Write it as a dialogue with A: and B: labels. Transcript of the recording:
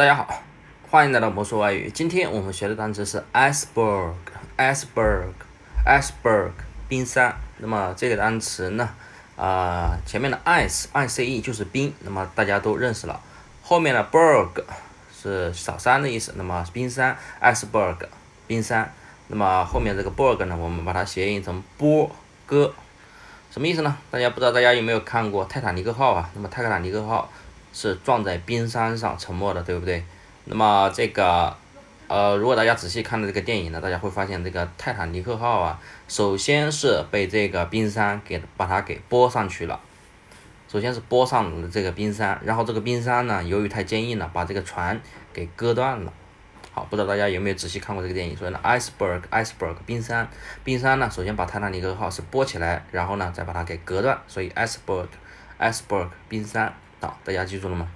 A: 大家好，欢迎来到魔术外语。今天我们学的单词是 iceberg，iceberg，iceberg，冰山。那么这个单词呢，啊，前面的 ice，i c e 就是冰，那么大家都认识了。后面的 berg 是小山的意思，那么冰山，iceberg，冰山。那么后面这个 berg 呢，我们把它谐音成波哥，什么意思呢？大家不知道大家有没有看过泰坦尼克号啊？那么泰坦尼克号。是撞在冰山上沉没的，对不对？那么这个，呃，如果大家仔细看了这个电影呢，大家会发现这个泰坦尼克号啊，首先是被这个冰山给把它给拨上去了，首先是拨上了这个冰山，然后这个冰山呢，由于太坚硬了，把这个船给割断了。好，不知道大家有没有仔细看过这个电影？所以呢，iceberg，iceberg，冰山，冰山呢，首先把泰坦尼克号是拨起来，然后呢，再把它给割断，所以 iceberg，iceberg，冰山。好，大家记住了吗？